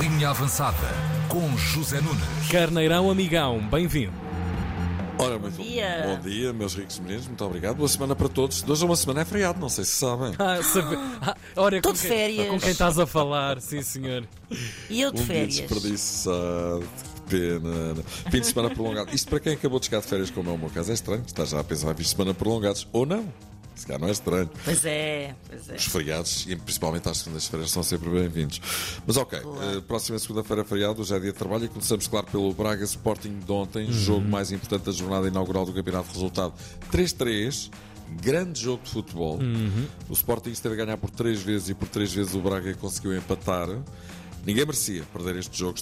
Linha Avançada com José Nunes. Carneirão Amigão, bem-vindo. Ora, muito bom dia. Bom dia, meus ricos meninos, muito obrigado. Boa semana para todos. De hoje a uma semana é feriado, não sei se sabem. Ah, sabe... ah, ora, Tô com de quem- férias. Com quem estás a falar, sim senhor. E eu de um dia férias. desperdiçado, que pena. Fim de semana prolongado. Isto para quem acabou de chegar de férias, como é o meu caso, é estranho. Está já a pensar em fins de semana prolongados. Ou não. Se calhar não é estranho. Pois é, pois é. Os feriados, e principalmente às segundas-feiras, são sempre bem-vindos. Mas ok, eh, próxima segunda-feira é feriado, hoje é dia de trabalho e começamos, claro, pelo Braga Sporting de ontem, jogo mais importante da jornada inaugural do campeonato. Resultado 3-3. Grande jogo de futebol. O Sporting esteve a ganhar por três vezes e por três vezes o Braga conseguiu empatar. Ninguém merecia perder este jogo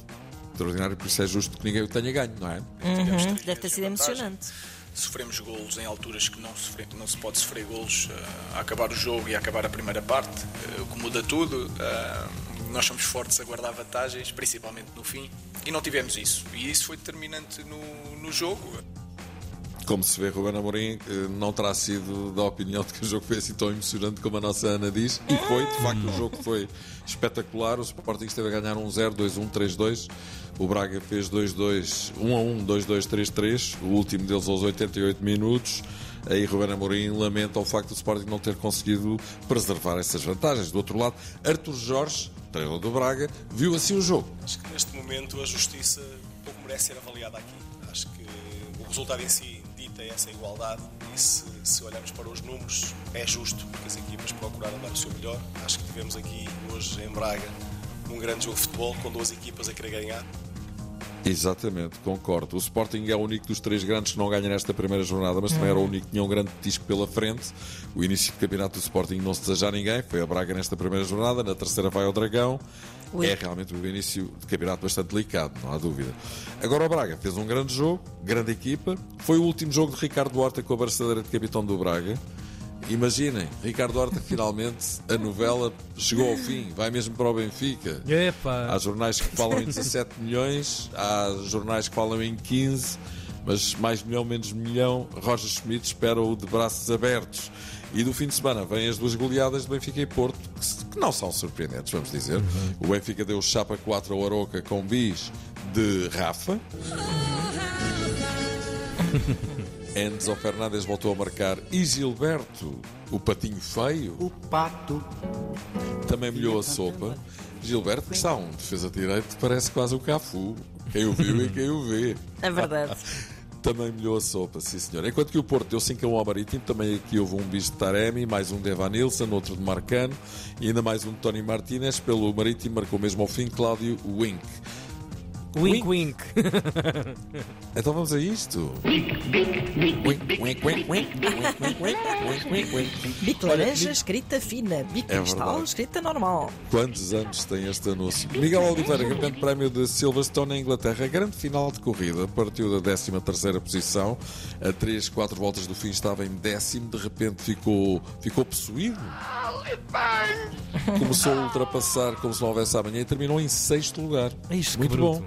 extraordinário, por isso é justo que ninguém o tenha ganho, não é? Uhum, Deve ter sido emocionante. Sofremos golos em alturas que não, sofre- não se pode sofrer golos eh, a acabar o jogo e a acabar a primeira parte, eh, o que muda tudo. Eh, nós somos fortes a guardar vantagens, principalmente no fim, e não tivemos isso. E isso foi determinante no, no jogo. Como se vê, Ruben Amorim não terá sido da opinião de que o jogo foi assim tão emocionante como a nossa Ana diz. E foi, de facto, o jogo foi espetacular. O Sporting esteve a ganhar 1-0, 2-1, 3-2. O Braga fez 2-2, 1-1, 2-2, 3-3. O último deles aos 88 minutos. Aí Ruben Amorim lamenta o facto do Sporting não ter conseguido preservar essas vantagens. Do outro lado, Arthur Jorge, treinador do Braga, viu assim o jogo. Acho que neste momento a justiça pouco merece ser avaliada aqui. Acho que o resultado em si dita essa igualdade e se, se olharmos para os números é justo, porque as equipas procuraram dar o seu melhor. Acho que tivemos aqui hoje em Braga um grande jogo de futebol com duas equipas a querer ganhar. Exatamente, concordo. O Sporting é o único dos três grandes que não ganha nesta primeira jornada, mas também era o único que tinha um grande disco pela frente. O início do campeonato do Sporting não se deseja a ninguém, foi a Braga nesta primeira jornada, na terceira vai ao Dragão. Ui. É realmente um início de campeonato bastante delicado, não há dúvida. Agora o Braga fez um grande jogo, grande equipa. Foi o último jogo de Ricardo Horta com a braçadeira de capitão do Braga. Imaginem, Ricardo Horta finalmente, a novela chegou ao fim, vai mesmo para o Benfica. Epá. Há jornais que falam em 17 milhões, há jornais que falam em 15, mas mais milhão, menos milhão, Roger Schmidt espera-o de braços abertos. E do fim de semana vêm as duas goleadas de Benfica e Porto, que, não são surpreendentes, vamos dizer. O Benfica deu chapa 4 ao Aroca com bis de Rafa. Enzo Fernandes voltou a marcar e Gilberto, o patinho feio, O pato. também molhou a sopa. Gilberto, que está um defesa de direito, parece quase o Cafu. Quem o viu e quem o vê. É verdade. Também molhou a sopa, sim senhor. Enquanto que o Porto deu 5 a 1 ao Marítimo, também aqui houve um bis de Taremi, mais um de Evanilson, outro de Marcano e ainda mais um de Tony Martínez. Pelo Marítimo marcou mesmo ao fim Cláudio Wink. Wink, wink. Então vamos a isto. Biclareja, escrita fina. Bicristal, é escrita normal. Quantos anos tem este anúncio? Miguel Oliveira, grande prémio de Silverstone na Inglaterra. Grande final de corrida. Partiu da 13ª posição. A 3, 4 voltas do fim estava em décimo. De repente ficou, ficou possuído Começou a ultrapassar como se não houvesse amanhã e terminou em sexto lugar. Que Muito bom.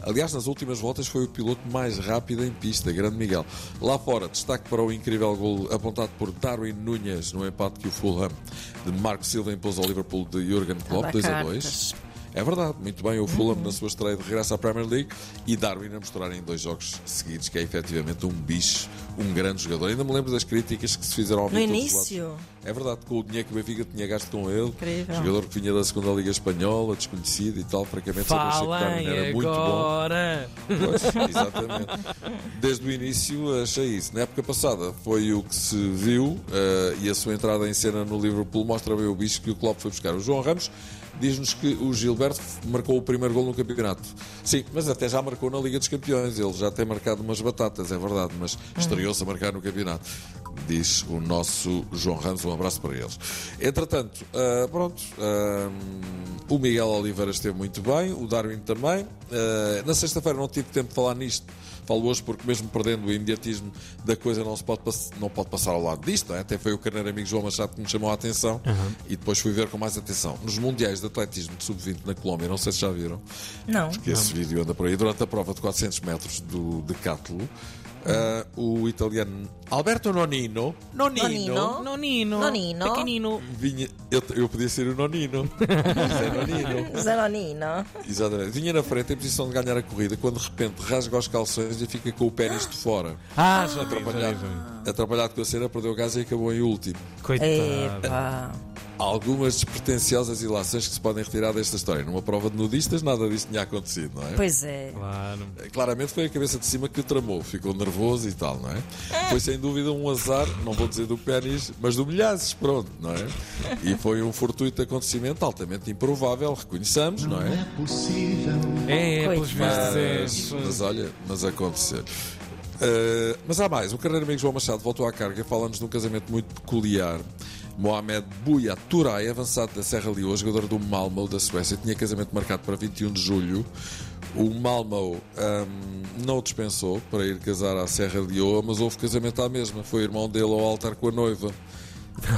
Aliás, nas últimas voltas foi o piloto mais rápido em pista, grande Miguel. Lá fora, destaque para o incrível gol apontado por Darwin Núñez no empate que o Fulham de Marco Silva impôs ao Liverpool de Jurgen Klopp, Dá 2 a cartas. 2. É verdade, muito bem. O Fulham na sua estreia de regresso à Premier League e Darwin a mostrar em dois jogos seguidos que é efetivamente um bicho, um grande jogador. Ainda me lembro das críticas que se fizeram ao No início. É verdade, com o dinheiro que o Benfica tinha gasto com ele, Incrível. jogador que vinha da segunda Liga Espanhola, desconhecido e tal, francamente sempre achei que Darwin Falem era muito bom. agora. Pois, exatamente. Desde o início achei isso. Na época passada foi o que se viu eh, e a sua entrada em cena no Liverpool mostra bem o bicho que o Klopp foi buscar. O João Ramos diz-nos que o Gilberto marcou o primeiro gol no campeonato. Sim, mas até já marcou na Liga dos Campeões. Ele já tem marcado umas batatas, é verdade, mas estreou-se a marcar no campeonato. Diz o nosso João Ramos, um abraço para eles. Entretanto, ah, pronto, ah, o Miguel Oliveira esteve muito bem, o Darwin também. Ah, na sexta-feira não tive tempo de falar nisto, falo hoje porque mesmo perdendo o imediatismo da coisa não se pode, pass- não pode passar ao lado disto, não é? até foi o carneiro amigo João Machado que me chamou a atenção e depois fui ver com mais atenção. Nos Mundiais de Atletismo de Sub-20 na Colômbia, não sei se já viram, Não. que esse vídeo anda por aí, durante a prova de 400 metros do decátulo, Ah, o italiano Alberto Nonino, Nonino, Nonino. Nonino. Nonino. Pequenino. vinha. Eu, eu podia ser o Nonino. Zé Nonino. Zanonino. Exatamente. Vinha na frente em posição de ganhar a corrida quando de repente rasga os calções e fica com o pênis de fora. Ah, já vi, já vi, Atrapalhado, já vi. atrapalhado com a cena, perdeu o gás e acabou em último. Coitado. Algumas despretensiosas ilações que se podem retirar desta história. Numa prova de nudistas, nada disto tinha acontecido, não é? Pois é. Claro. Claramente foi a cabeça de cima que o tramou, ficou nervoso e tal, não é? Foi sem dúvida um azar, não vou dizer do pênis, mas do milhares, pronto, não é? E foi um fortuito acontecimento altamente improvável, reconheçamos, não é? É, é, pelos Coitado. vistos, Mas, é. mas olha, mas aconteceu. Uh, mas há mais, o carreiro amigo João Machado voltou à carga, fala-nos de um casamento muito peculiar. Mohamed Buya Turay, avançado da Serra Leoa, jogador do Malmo da Suécia, tinha casamento marcado para 21 de julho. O Malmo hum, não o dispensou para ir casar à Serra Leoa, mas houve casamento à mesma. Foi o irmão dele ao altar com a noiva.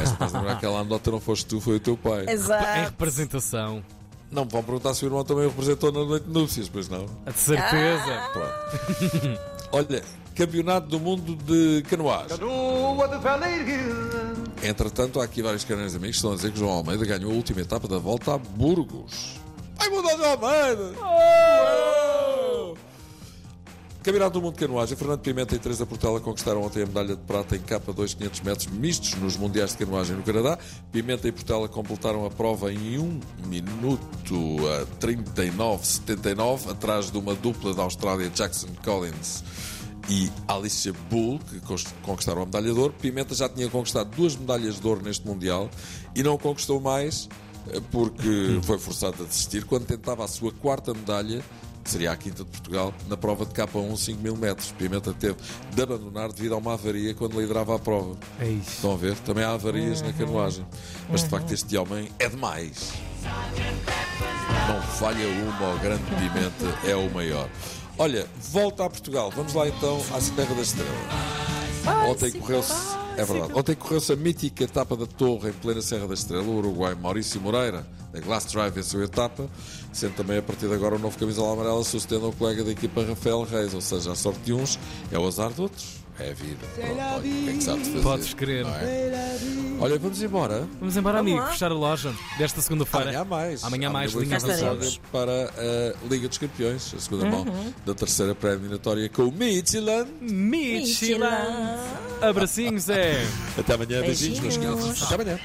Esta faz lembrar aquela anedota não foste tu, foi o teu pai. Em Exato. representação. Não me vão perguntar se o irmão também o representou na noite de núpcias, pois não? De certeza. Pronto. Olha, Campeonato do Mundo de Canoagem. Entretanto, há aqui vários canais amigos que estão a dizer que João Almeida ganhou a última etapa da volta a Burgos. Vai mudar João Almeida! Uou! Campeonato do Mundo de Canoagem. Fernando Pimenta e Teresa Portela conquistaram ontem a medalha de prata em capa 2 500 metros mistos nos Mundiais de Canoagem no Canadá. Pimenta e Portela completaram a prova em 1 minuto a 39,79, atrás de uma dupla da Austrália, Jackson Collins e Alicia Bull, que conquistaram a medalha de ouro. Pimenta já tinha conquistado duas medalhas de ouro neste Mundial e não conquistou mais eh, porque foi forçado a desistir quando tentava a sua quarta medalha, que seria a quinta de Portugal, na prova de K1 5 mil metros. Pimenta teve de abandonar devido a uma avaria quando liderava a prova. É isso. Estão a ver? Também há avarias na canoagem. Mas de facto este homem é demais. Não falha uma, o grande pimenta é o maior. Olha, volta a Portugal. Vamos lá então à Serra da Estrela. Ontem correu-se. É verdade. Ontem correu-se a mítica etapa da Torre em plena Serra da Estrela. O Uruguai Maurício Moreira, da Glass Drive, venceu a etapa, sendo também a partir de agora o novo camisola amarela sucedendo o colega da equipa Rafael Reis. Ou seja, a sorte de uns é o azar de outros. É a vida. Pronto, olha, o que que sabe de fazer? Podes crer. Não é? Olha, vamos embora. Vamos embora, amigo. lá. Fechar a loja desta segunda-feira. Amanhã há mais. Amanhã há mais Amanhã linha vamos para a Liga dos Campeões, a segunda mão da terceira pré-eliminatória com o Midtjylland. Michelin. Abracinhos, é. Até amanhã, beijinhos, meus queridos. Até amanhã.